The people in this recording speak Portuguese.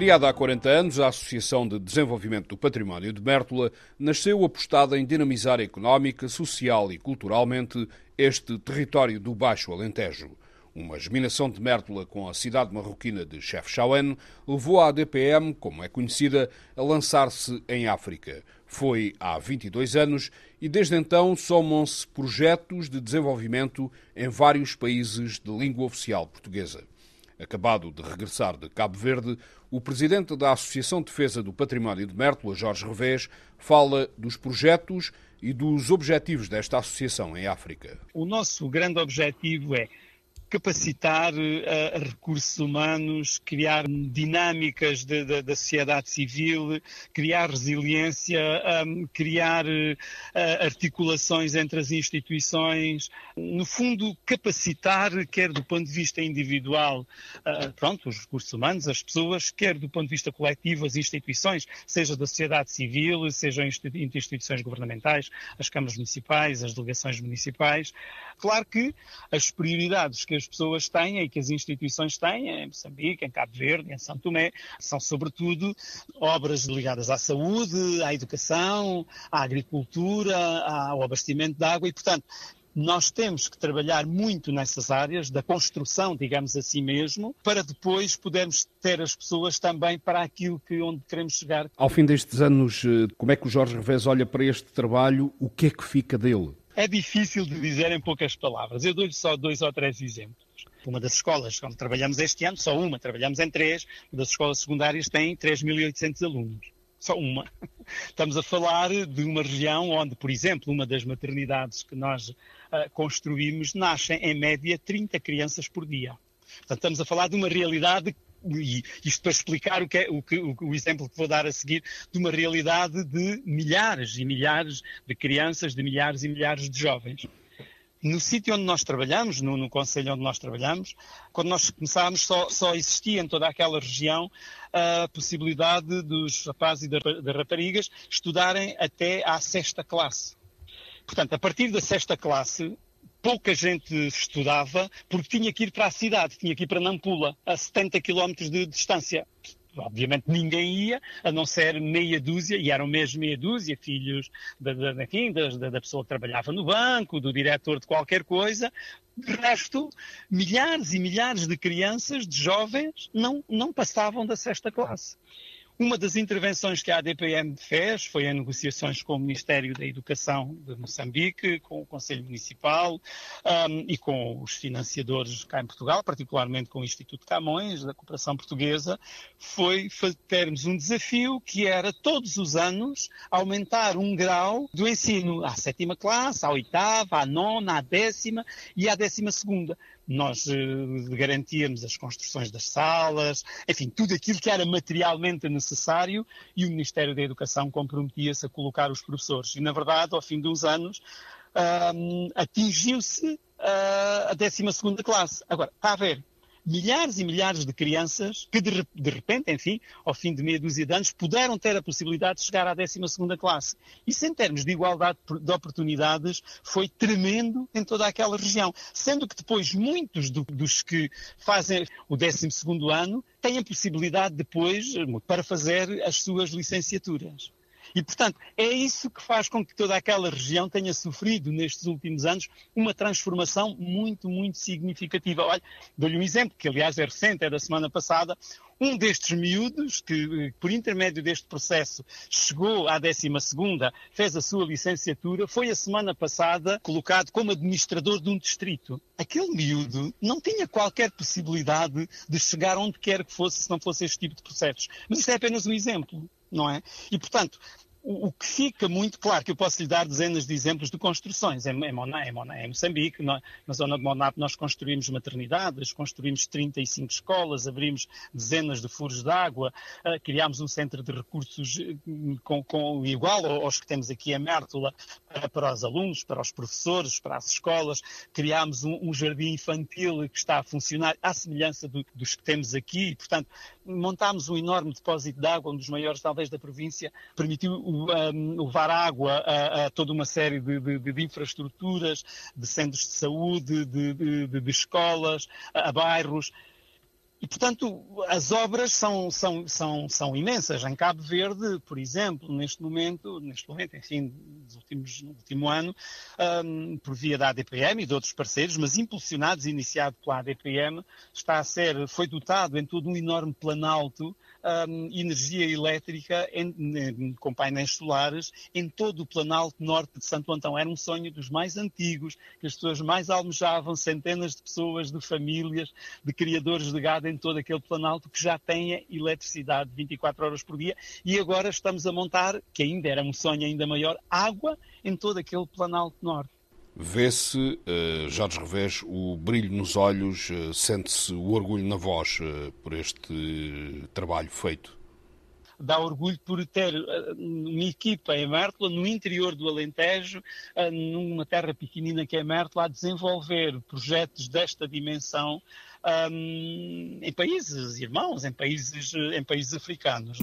Criada há 40 anos, a Associação de Desenvolvimento do Património de Mértola nasceu apostada em dinamizar económica, social e culturalmente este território do Baixo Alentejo. Uma geminação de Mértola com a cidade marroquina de Chefchaouen levou a ADPM, como é conhecida, a lançar-se em África. Foi há 22 anos e desde então somam-se projetos de desenvolvimento em vários países de língua oficial portuguesa. Acabado de regressar de Cabo Verde, o presidente da Associação de Defesa do Património de Mértola, Jorge Revés, fala dos projetos e dos objetivos desta associação em África. O nosso grande objetivo é capacitar uh, recursos humanos, criar dinâmicas de, de, da sociedade civil, criar resiliência, um, criar uh, articulações entre as instituições, no fundo capacitar, quer do ponto de vista individual, uh, pronto, os recursos humanos, as pessoas, quer do ponto de vista coletivo, as instituições, seja da sociedade civil, sejam instituições governamentais, as câmaras municipais, as delegações municipais. Claro que as prioridades que as pessoas têm e que as instituições têm, em Moçambique, em Cabo Verde, em São Tomé, são sobretudo obras ligadas à saúde, à educação, à agricultura, ao abastecimento de água e, portanto, nós temos que trabalhar muito nessas áreas da construção, digamos assim mesmo, para depois podermos ter as pessoas também para aquilo que onde queremos chegar. Ao fim destes anos, eh, como é que o Jorge Revés olha para este trabalho? O que é que fica dele? É difícil de dizer em poucas palavras. Eu dou-lhe só dois ou três exemplos. Uma das escolas onde trabalhamos este ano, só uma, trabalhamos em três, uma das escolas secundárias tem 3.800 alunos. Só uma. Estamos a falar de uma região onde, por exemplo, uma das maternidades que nós uh, construímos, nascem em média 30 crianças por dia. Portanto, estamos a falar de uma realidade e isto para explicar o, que é, o, que, o, exemplo que vou dar a seguir, de uma realidade de milhares e milhares de crianças, de milhares e milhares de jovens. No sítio onde nós trabalhamos, no, no conselho onde nós trabalhamos, quando nós começámos, só, só, existia em toda aquela região a possibilidade dos rapazes e das raparigas estudarem até à sexta classe. Portanto, a partir da sexta classe, pouca gente estudava porque tinha que ir para a cidade, tinha que ir para Nampula, a 70 km de distância. Obviamente ninguém ia, a não ser meia dúzia, e eram mesmo meia dúzia, filhos da, da, enfim, da, da pessoa que trabalhava no banco, do diretor de qualquer coisa. De resto, milhares e milhares de crianças, de jovens, não, não passavam da sexta classe. Uma das intervenções que a ADPM fez foi em negociações com o Ministério da Educação de Moçambique, com o Conselho Municipal um, e com os financiadores cá em Portugal, particularmente com o Instituto Camões, da Cooperação Portuguesa, foi termos um desafio que era todos os anos aumentar um grau do ensino. À sétima classe, à oitava, à nona, à décima e à décima segunda nós uh, garantíamos as construções das salas, enfim, tudo aquilo que era materialmente necessário e o Ministério da Educação comprometia-se a colocar os professores. E, na verdade, ao fim de uns anos, um, atingiu-se uh, a 12 classe. Agora, está a ver, milhares e milhares de crianças que, de, de, repente, enfim, ao fim de meia dúzia de anos, puderam ter a possibilidade de chegar à 12 classe. Isso, em termos de igualdade de oportunidades, foi tremendo em toda aquela região. Sendo que depois muitos do, dos que fazem o 12 ano têm a possibilidade depois para fazer as suas licenciaturas. E, portanto, é isso que faz com que toda aquela região tenha sofrido nestes últimos anos uma transformação muito, muito significativa. Olha, dou-lhe um exemplo, que aliás é recente, é da semana passada. Um destes miúdos, que por intermédio deste processo chegou à 12 fez a sua licenciatura, foi a semana passada colocado como administrador de um distrito. Aquele miúdo não tinha qualquer possibilidade de chegar onde quer que fosse se não fosse este tipo de processos. Mas isto é apenas um exemplo não é? E, portanto, o, que fica muito claro, que eu posso lhe dar dezenas de exemplos de construções. Em, em, Moná, em, Moná, em Moçambique, na, na zona de Monap, nós construímos maternidades, construímos 35 escolas, abrimos dezenas de furos de água, uh, criámos um centro de recursos uh, com, com, igual aos que temos aqui em Mértola, para, para, os alunos, para os professores, para as escolas. Criámos um, um jardim infantil que está a funcionar à semelhança do, dos que temos aqui. E, portanto, montámos um enorme depósito de água, um dos maiores talvez da província, permitiu um, levar água a, a, toda uma série de, de, de, infraestruturas, de centros de saúde, de, de escolas, a, a bairros e, portanto, as obras são, são, são, são imensas. Em Cabo Verde, por exemplo, neste momento, neste momento, enfim, últimos, no último ano, um, por via da ADPM e de outros parceiros, mas impulsionados e iniciado pela ADPM, está a ser, foi dotado em todo um enorme planalto um, energia elétrica em, em, com painéis solares em todo o Planalto Norte de Santo Antão. Era um sonho dos mais antigos, que as pessoas mais almejavam, centenas de pessoas, de famílias, de criadores de gado em todo aquele Planalto que já tenha eletricidade 24 horas por dia e agora estamos a montar, que ainda era um sonho ainda maior, água em todo aquele Planalto Norte. Vê-se, uh, Jorge Revés, o brilho nos olhos, uh, sente-se o orgulho na voz uh, por este trabalho feito? Dá orgulho por ter uma equipa em Mértola, no interior do Alentejo, numa terra pequenina que é Mértola, a desenvolver projetos desta dimensão um, em países irmãos, em países, em países africanos.